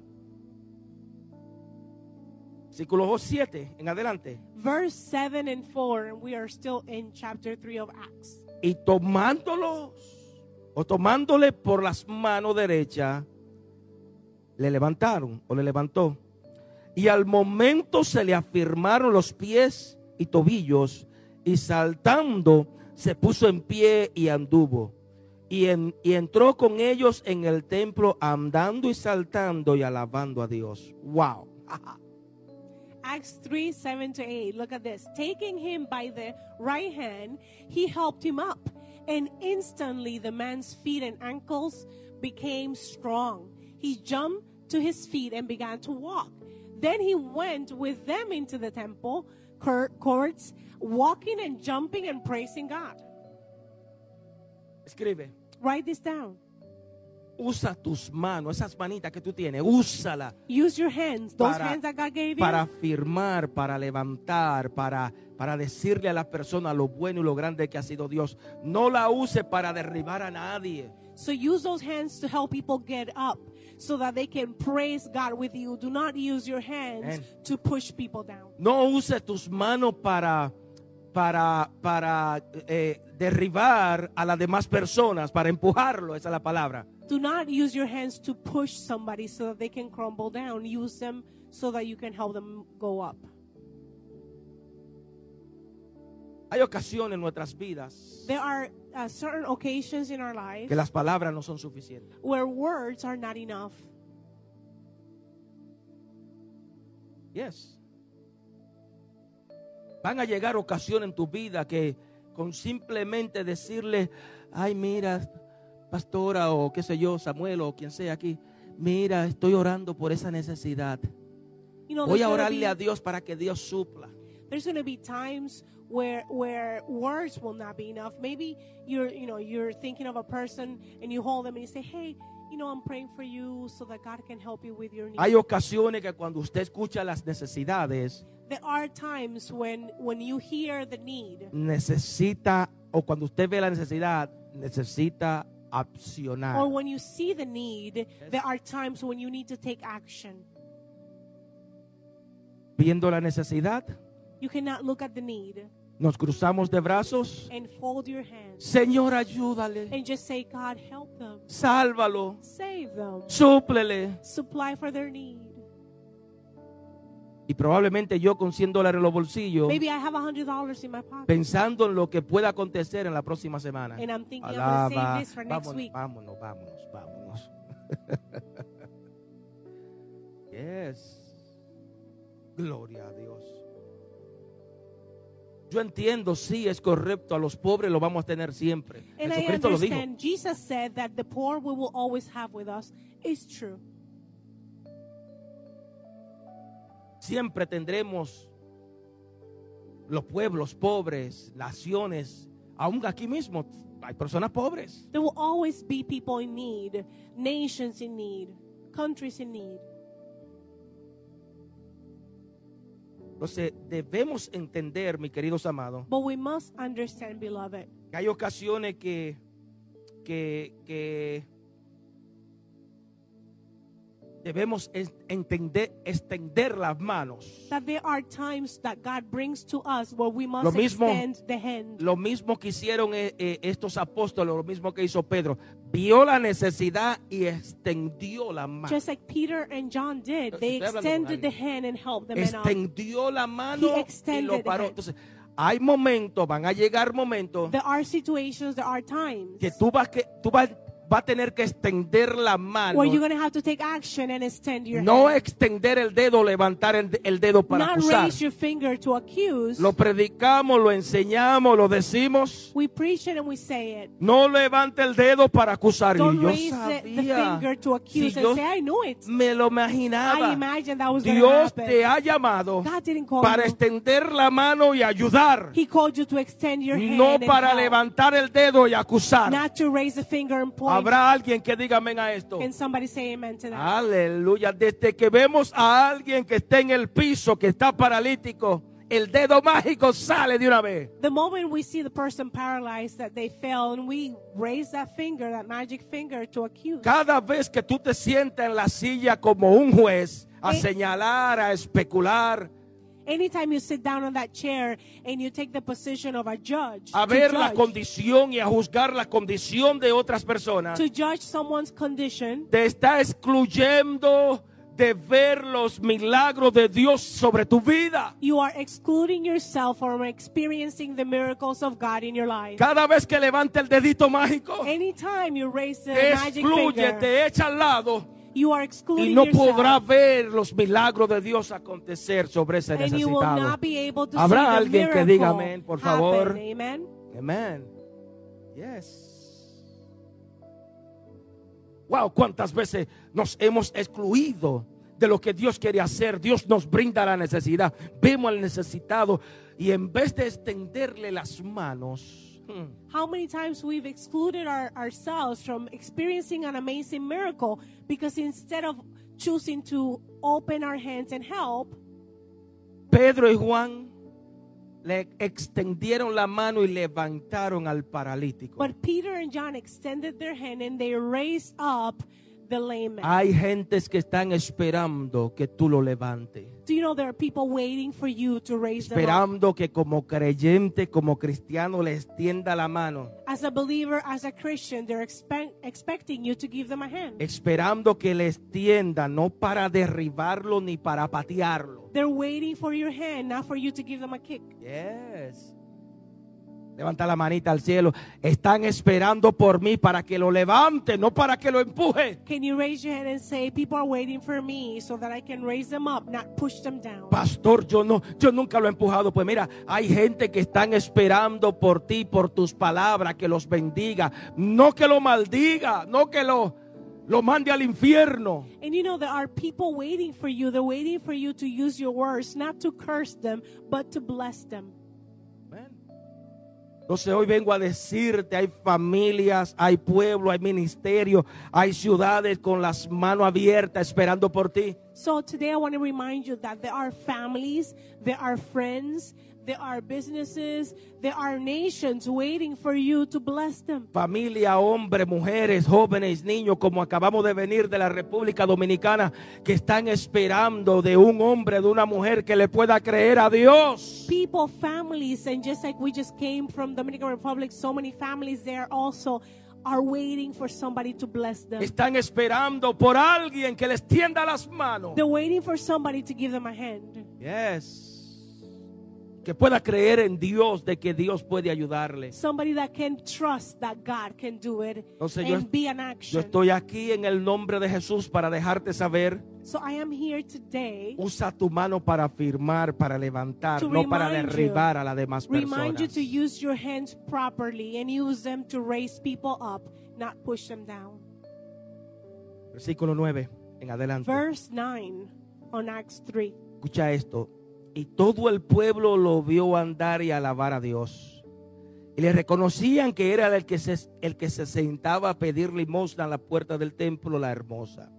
Versículo 7 en adelante. Verse 7 and 4, and we are still in chapter 3 of Acts. Y tomándolos, o tomándole por las manos derechas, le levantaron o le levantó. Y al momento se le afirmaron los pies y tobillos, y saltando se puso en pie y anduvo. Y, en- y entró con ellos en el templo andando y saltando y alabando a Dios. Wow. Acts 3 7 to 8. Look at this. Taking him by the right hand, he helped him up, and instantly the man's feet and ankles became strong. He jumped to his feet and began to walk. Then he went with them into the temple courts, walking and jumping and praising God. Escribe. Write this down. Usa tus manos, esas manitas que tú tienes, úsala Use your hands, those Para- hands that God gave you, para afirmar, para levantar, para, para decirle a las personas lo bueno y lo grande que ha sido Dios. No la use para derribar a nadie. So use those hands to help people get up so that they can praise God with you. Do not use your hands Amen. to push people down. No use tus manos para, para, para eh, derribar a las demás personas, para empujarlo, esa es la palabra. Do not use your hands to push somebody so that they can crumble down. Use them so that you can help them go up. Hay ocasiones en nuestras vidas There are uh, certain occasions in our life que las palabras no son suficientes. where words are not enough. Yes. Van a llegar ocasiones en tu vida que con simplemente decirle, ay, mira, pastora o qué sé yo, Samuel o quien sea aquí, mira, estoy orando por esa necesidad. You know, Voy a orarle be- a Dios para que Dios supla. there's going to be times where where words will not be enough maybe you're you know you're thinking of a person and you hold them and you say hey you know i'm praying for you so that god can help you with your needs Hay ocasiones que cuando usted escucha las necesidades, there are times when when you hear the need necesita, o cuando usted ve la necesidad, necesita accionar. or when you see the need there are times when you need to take action Viendo la necesidad, you cannot look at the need nos cruzamos de brazos. and fold your hands Señor, ayúdale. and just say god help them Sálvalo. save them Súplele. supply for their need Y probablemente yo con 100 dólares en los bolsillos, maybe i have in my pocket pensando en lo que pueda acontecer en la próxima semana. And I'm thinking I'm going to Alaba. save this for next Vámonos, week. vámonos, vámonos, vámonos. yes. Gloria a Dios. Yo entiendo, sí, es correcto, a los pobres lo vamos a tener siempre. And I Jesucristo lo dijo. Jesus said that the poor we will always have with us is true. Siempre tendremos los pueblos pobres, naciones, aún aquí mismo hay personas pobres. There will always be people in need, nations in need, countries in need. Entonces debemos entender, mis queridos amados, But we must understand, beloved, que hay ocasiones que, que, que debemos entender, extender las manos. that there are times that God brings to us where we must Lo mismo- extend the hand. Lo mismo que hicieron eh, eh, estos apóstoles, lo mismo que hizo Pedro. Vio la necesidad y extendió la mano. Just like Peter and John did, they hablando con extended the hand and helped the man out. Extendió la mano He y lo paró. Entonces, hay momentos, van a llegar momentos There are situations, there are times que tú vas que tú vas, va a tener que extender la mano. where you're going to have to take action and extend your No hand. extender el dedo, levantar el, el dedo para Not acusar. raise your finger to accuse. Lo predicamos, lo enseñamos, lo decimos. We preach it and we say it. No levante el dedo para acusar. Y Don't yo raise the, the sabía. finger to accuse Si and yo say, I knew it. me lo I imaginaba. imagined that was Dios happen. te ha llamado para you. extender la mano y ayudar. He called you to extend your hand No para levantar el dedo y acusar. not to raise a finger and point. Habrá alguien que diga amén a esto. Can somebody say amen to that? Aleluya. Desde que vemos a alguien que está en el piso, que está paralítico, el dedo mágico sale de una vez. The moment we see the person paralyzed that they fell and we raise that finger, that magic finger to accuse. Cada vez que tú te sientas en la silla como un juez a Eh. señalar, a especular, Anytime you sit down on that chair and you take the position of a judge, a to ver la judge, condición y a juzgar la condición de otras personas, to judge someone's condition, te está excluyendo de ver los milagros de Dios sobre tu vida. you are excluding yourself from experiencing the miracles of God in your life. Cada vez que levanta el dedito mágico, Anytime you raise the te magic excluye, finger, te echa al lado you are y no yourself. podrá ver los milagros de Dios acontecer sobre ese and necesitado. Habrá alguien que diga amén, por favor. Amen. Yes. Wow, cuántas veces nos hemos excluido de lo que Dios quiere hacer. Dios nos brinda la necesidad. Vemos al necesitado y en vez de extenderle las manos, hmm, How many times we've excluded our, ourselves from experiencing an amazing miracle because instead of choosing to open our hands and help, Pedro y Juan le extendieron la mano y levantaron al paralítico. but Peter and John extended their hand and they raised up the. Hay gentes que están esperando que tú lo levantes. Do you know there are people waiting for you to raise them up? Esperando que como creyente, como cristiano, le extienda la mano. As a believer, as a Christian, they're expect, expecting you to give them a hand. Esperando que le extienda, no para derribarlo ni para patearlo. They're waiting for your hand, not for you to give them a kick. Yes. Levanta la manita al cielo. Están esperando por mí para que lo levante, no para que lo empuje. Can you raise your hand and say, People are waiting for me so that I can raise them up, not push them down? Pastor, yo no, yo nunca lo he empujado. Pues mira, hay gente que están esperando por ti, por tus palabras, que los bendiga, no que lo maldiga, no que lo, lo mande al infierno. And you know, there are people waiting for you. They're waiting for you to use your words, not to curse them, but to bless them. Entonces hoy vengo a decirte, hay familias, hay pueblos, hay ministerios, hay ciudades con las manos abiertas esperando por ti. So today I want to remind you that there are families, there are friends, there are businesses, there are nations waiting for you to bless them. Familia, hombres, mujeres, jóvenes, niños, como acabamos de venir de la República Dominicana, que están esperando de un hombre, de una mujer que le pueda creer a Dios. People, families, and just like we just came from Dominican Republic, so many families there also are waiting for somebody to bless them. Están esperando por alguien que les tienda las manos. They're waiting for somebody to give them a hand. Yes. Que pueda creer en Dios de que Dios puede ayudarle. Somebody that can trust that God can do it Entonces yo, and be an yo action. estoy aquí en el nombre de Jesús para dejarte saber. So I am here today Usa tu mano para afirmar, para levantar, no para remind you. derribar a las demás remind you personas. to use your hands properly and use them to raise people up, not push them down. Versículo 9 en adelante. Verse 9 on Acts 3. Escucha esto. Y todo el pueblo lo vio andar y alabar a Dios. Y le reconocían que era el que se, el que se sentaba a pedir limosna a la puerta del templo, la hermosa.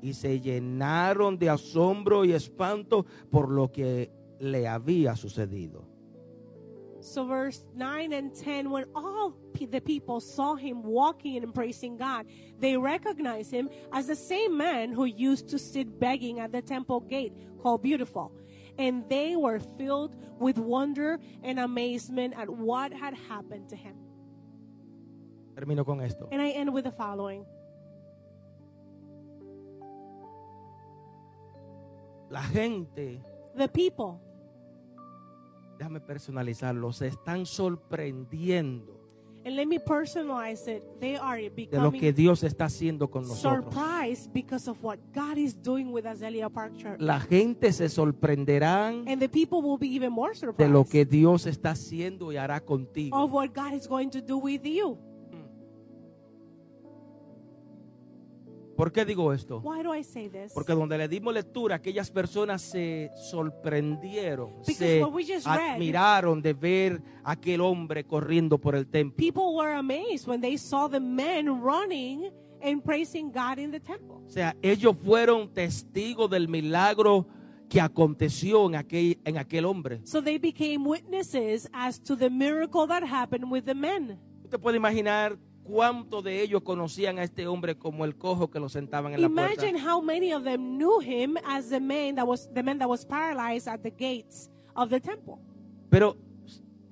Y se llenaron de asombro y espanto por lo que le había sucedido. So, verse 9 and 10 when all the people saw him walking and praising God, they recognized him as the same man who used to sit begging at the temple gate called Beautiful. And they were filled with wonder and amazement at what had happened to him. Termino con esto. And I end with the following La gente, The people, déjame personalizarlo, se están sorprendiendo and let me personalize it, they are de lo becoming que Dios está haciendo con nosotros. surprised because of what God is doing with Azalea Park Church. La gente se sorprenderán And the people will be even more de surprised lo que Dios está haciendo y hará contigo. of what God is going to do with you. ¿Por qué digo esto? Why do I say this? Porque donde le dimos lectura, aquellas personas se sorprendieron, Because se what we just read- admiraron de ver aquel hombre corriendo por el templo. People were amazed when they saw the men running and praising God in the temple. O sea, ellos fueron testigos del milagro que aconteció en aquel, en aquel hombre. So they became witnesses as to the miracle that happened with the men. Usted puede imaginar cuántos de ellos conocían a este hombre como el cojo que lo sentaban en la puerta. Imagine how many of them knew him as the man that was the man that was paralyzed at the gates of the temple. Pero,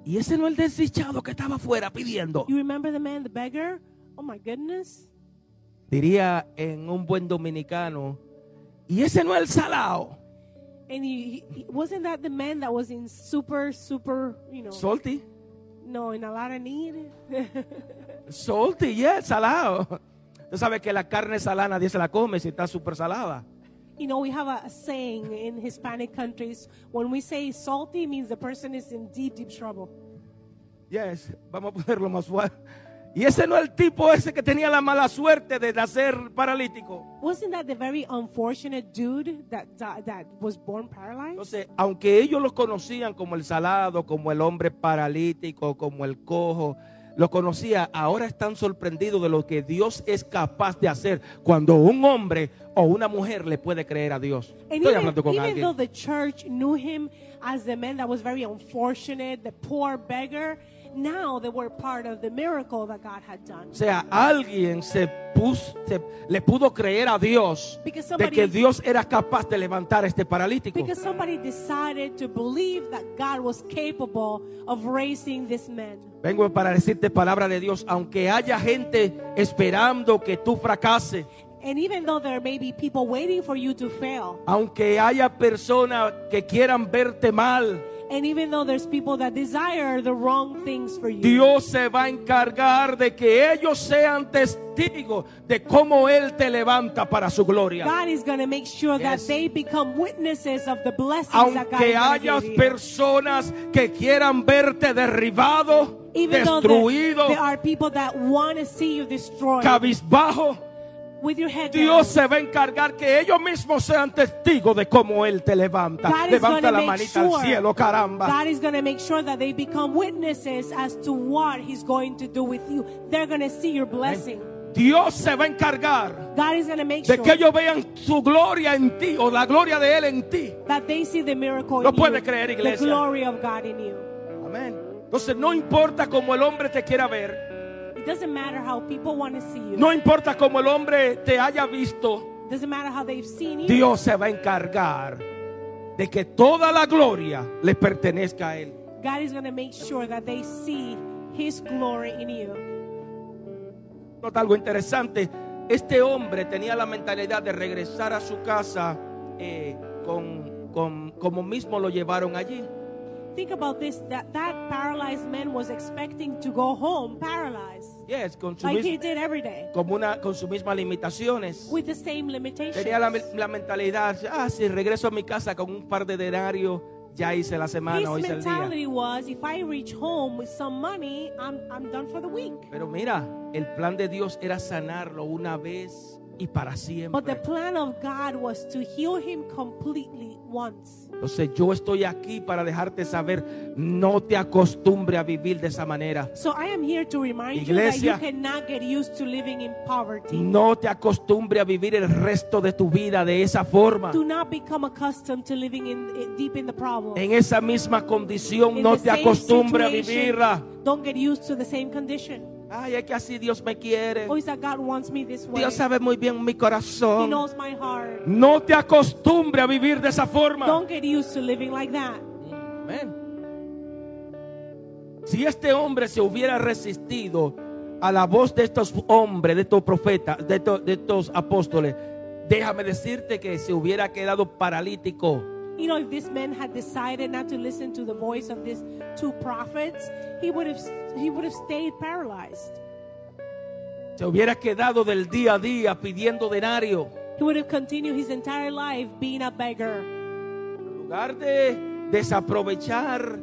¿y ese no es el desdichado que estaba afuera pidiendo? You remember the man, the beggar? Oh my goodness. Diría en un buen dominicano, ¿y ese no es el salao? And he, he- wasn't that the man that was in super, super, you know, Salty. no, in a lot of need? Salty, yeah, salado. Tú sabes que la carne salada nadie se la come si está súper salada. you know, we have a, a saying in Hispanic countries when we say salty, means the person is in deep, deep trouble. Yes, vamos a ponerlo más suave. Y ese no es el tipo ese que tenía la mala suerte de nacer paralítico. Wasn't that the very unfortunate dude that that, that was born paralyzed? Entonces, aunque ellos lo conocían como el salado, como el hombre paralítico, como el cojo, lo conocía, ahora están sorprendidos de lo que Dios es capaz de hacer cuando un hombre o una mujer le puede creer a Dios. And Estoy even, hablando con even alguien. though the church knew him as the man that was very unfortunate, the poor beggar, now they were part of the miracle that God had done. O sea, alguien se puso, se- le pudo creer a Dios Because de somebody- que Dios era capaz de levantar a este paralítico. Because somebody decided to believe that God was capable of raising this man. Vengo para decirte palabra de Dios, aunque haya gente esperando que tú fracases, And even though there may be people waiting for you to fail, aunque haya personas que quieran verte mal, And even though there's people that desire the wrong things for you, Dios se va a encargar de que ellos sean testigos de cómo Él te levanta para su gloria. God is going to make sure that they become witnesses of the blessings that God hayas give you. personas que quieran verte derribado, Even though there, destruido, there are people that want to see you destroyed cabizbajo, with your head Dios se va a encargar que ellos mismos sean testigos de cómo Él te levanta. God is Levanta gonna la manita sure- al cielo, caramba. God is going to make sure that they become witnesses as to what He's going to do with you. They're going to see your blessing. Dios se va a encargar God is going to make de sure que ellos vean su gloria en ti o la gloria de Él en ti. that they see the miracle in puede creer, the iglesia. glory of God in you. Amén. Entonces no importa cómo el hombre te quiera ver, It doesn't matter how people want to see you. no importa cómo el hombre te haya visto, It doesn't matter how they've seen you. Dios se va a encargar de que toda la gloria le pertenezca a Él. God is going to make sure that they see His glory in you. Nota algo interesante. Este hombre tenía la mentalidad de regresar a su casa eh, con, con- como mismo lo llevaron allí. Think about this that that paralyzed man was expecting to go home paralyzed, Yes, con, su like mis- he did every day, como una, con sus mismas limitaciones. with the same limitations. Tenía la, la mentalidad, ah, si regreso a mi casa con un par de denarios, ya hice la semana, His o hice el día. was if I reach home with some money, I'm, I'm done for the week. Pero mira, el plan de Dios era sanarlo una vez y para But the siempre. plan of God was to heal him completely once. Entonces yo estoy aquí para dejarte saber, no te acostumbre a vivir de esa manera. So I am here to remind Iglesia. you that you cannot get used to living in poverty. No te acostumbre a vivir el resto de tu vida de esa forma. Do not become accustomed to living in, in- deep in the problem. En esa misma condición In no the te same acostumbre a vivirla. Don't get used to the same condition. Ay, es que así Dios me quiere. Oh, is that God wants me this way? Dios sabe muy bien mi He corazón. knows my heart. No te acostumbre a vivir de esa forma. Don't get used to living like that. Si este hombre se hubiera resistido a la voz de estos hombres, de estos profetas, de estos, de estos apóstoles, déjame decirte que se hubiera quedado paralítico. You know, if this man had decided not to listen to the voice of these two prophets, he would have he would have stayed paralyzed. Se hubiera quedado del día a día pidiendo denario. He would have continued his entire life being a beggar. En lugar de desaprovechar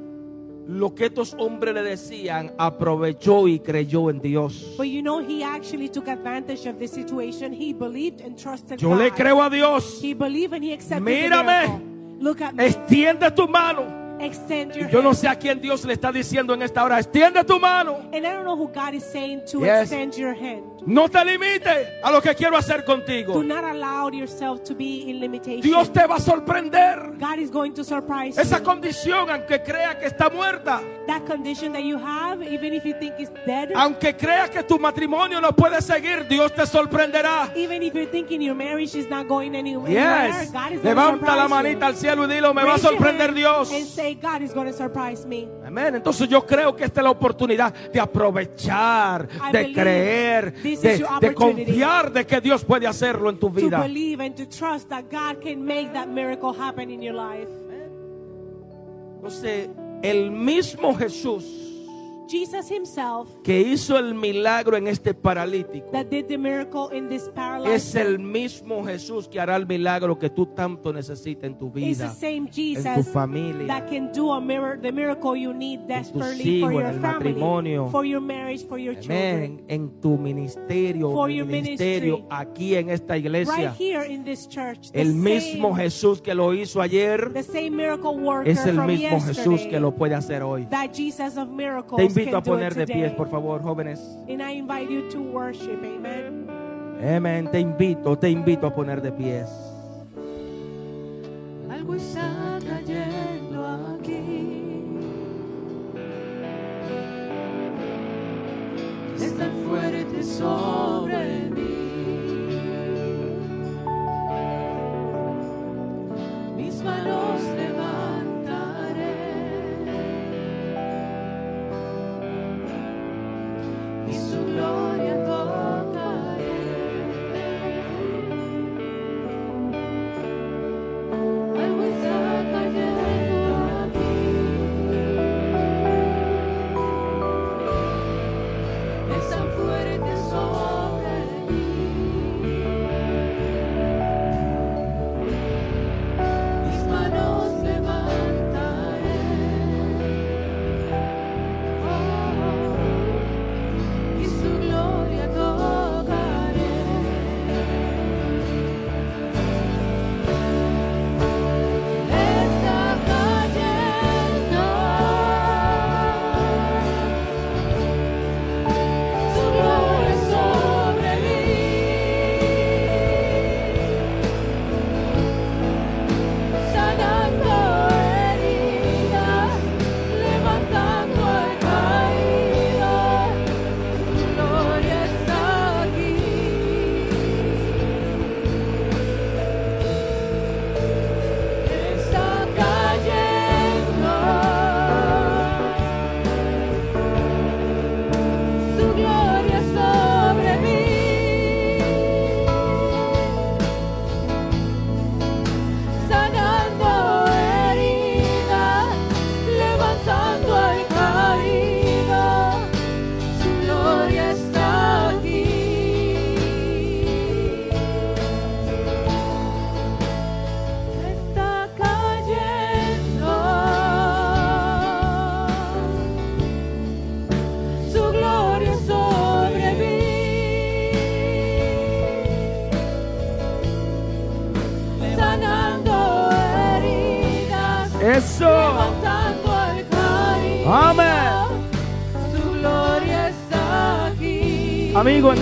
lo que estos hombres le decían, aprovechó y creyó en Dios. But you know, he actually took advantage of the situation. He believed and trusted Yo God. le creo a Dios. He believed and he accepted Mírame. the miracle. Look at me. Extiende tu mano. Extend your Yo no hand. sé a quién Dios le está diciendo en esta hora, extiende tu mano. And I don't know who God is saying to Yes. extend your hand. No te limites a lo que quiero hacer contigo. Do not allow yourself to be in limitation. Dios te va a sorprender. God is going to surprise Esa you. condición, aunque crea que está muerta, That condition that you have, even if you think it's dead, aunque crea que tu matrimonio no puede seguir, Dios te sorprenderá. even if you're thinking your marriage is not going anywhere, Yes. God is Levanta la manita you. al cielo y dilo, me va a sorprender Dios. And say, God is going to surprise me. Amén. Entonces yo creo que esta es la oportunidad de aprovechar, I de creer, de, is your de opportunity. confiar de que Dios puede hacerlo en tu To vida. believe and to trust that God can make that miracle happen in your life. Entonces, el mismo Jesús Jesus himself que hizo el milagro en este paralítico that did the miracle in this paralyzed es el mismo Jesús que hará el milagro que tú tanto necesitas en tu It's the vida, same en tu Jesus familia. that can do a mirror, the miracle you need desperately hijos, for your family, for your marriage, for your children. Amén. En tu ministerio, For your ministerio, ministry. aquí en esta Right iglesia. here in this church, the El mismo same, Jesús que lo hizo ayer the same miracle worker es el mismo Jesús que lo puede hacer hoy. that Jesus of miracles invito a poner de pies, por favor, jóvenes. And I invite you to worship, amen. Amén. Te invito, te invito a poner de pies. Algo está cayendo aquí. Es tan fuerte sobre mí. Mis manos levantaré.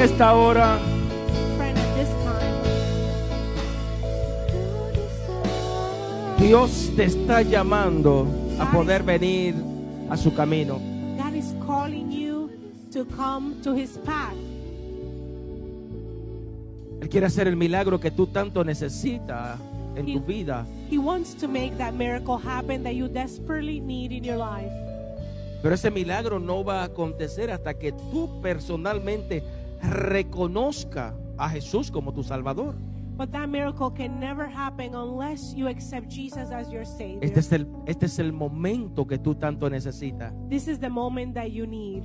Esta hora Dios te está llamando a poder venir a su camino. Él quiere hacer el milagro que tú tanto necesitas en tu vida. He wants to make that miracle happen that you desperately need in your life. Pero ese milagro no va a acontecer hasta que tú personalmente reconozca a Jesús como tu Salvador. But that miracle can never happen unless you accept Jesus as your Savior. Este es el, este es el momento que tú tanto necesitas. This is the moment that you need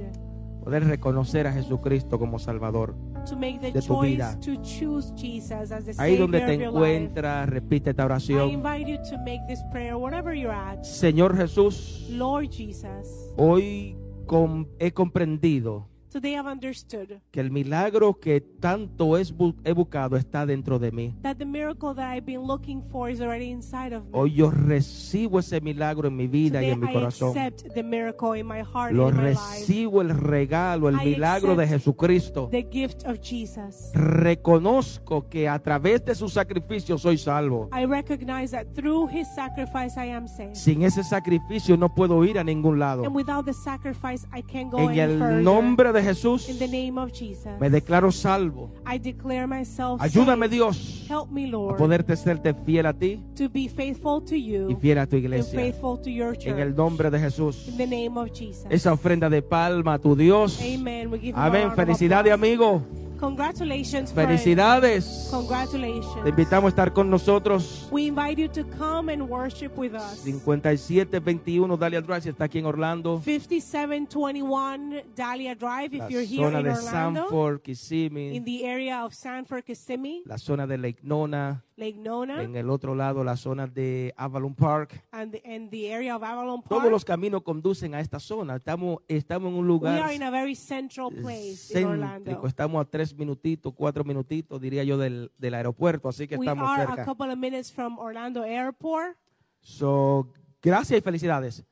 Poder reconocer a Jesucristo como Salvador. to make the de tu choice vida. to choose Jesus as the Ahí Savior donde te encuentras, repite esta I oración. invite you to make this prayer wherever you're at. Señor Jesús, Lord Jesus, hoy com- he comprendido today I've understood que el milagro que tanto he buscado está dentro de mí. that the miracle that I've been looking for is already inside of me. Hoy yo recibo ese milagro en mi vida y Today en mi I corazón. accept the miracle in my heart Lo and in my life. recibo el regalo, el I milagro de accept Jesucristo. The gift of Jesus. Reconozco que a través de su sacrificio soy salvo. I recognize that through his sacrifice I am saved. Sin ese sacrificio no puedo ir a ningún lado. And without the sacrifice I can't go En any el further. nombre de Jesús in the name of Jesus. me declaro salvo. I declare myself Ayúdame saved. Dios Help me, a Lord, poderte serte fiel a ti to be faithful to y you fiel a tu and iglesia. faithful to your church. En el nombre de Jesús. in the name of Jesus. Esa ofrenda de palma a tu Dios. Amen. We give him a Amén. Felicidades, applause. Congratulations. Felicidades. Congratulations. Te invitamos a estar con nosotros. We invite you to come and worship with us. 5721 Dalia Drive, si está aquí en Orlando. 5721 Dahlia Drive, if La you're here zona in de Orlando, Sanford, in Kissimmee. the area of Sanford, Kissimmee, La zona de Lake Nona. Lake Nona, En el otro lado, la zona de Avalon Park. and the, and the area of Avalon Park. Todos los caminos conducen a esta zona. Estamos, estamos en un we lugar are in a very central place in Orlando. Estamos a tres minutitos, cuatro minutitos, diría yo, del, del aeropuerto. Así que We estamos are a cerca. couple of minutes from Orlando Airport. So, gracias y felicidades.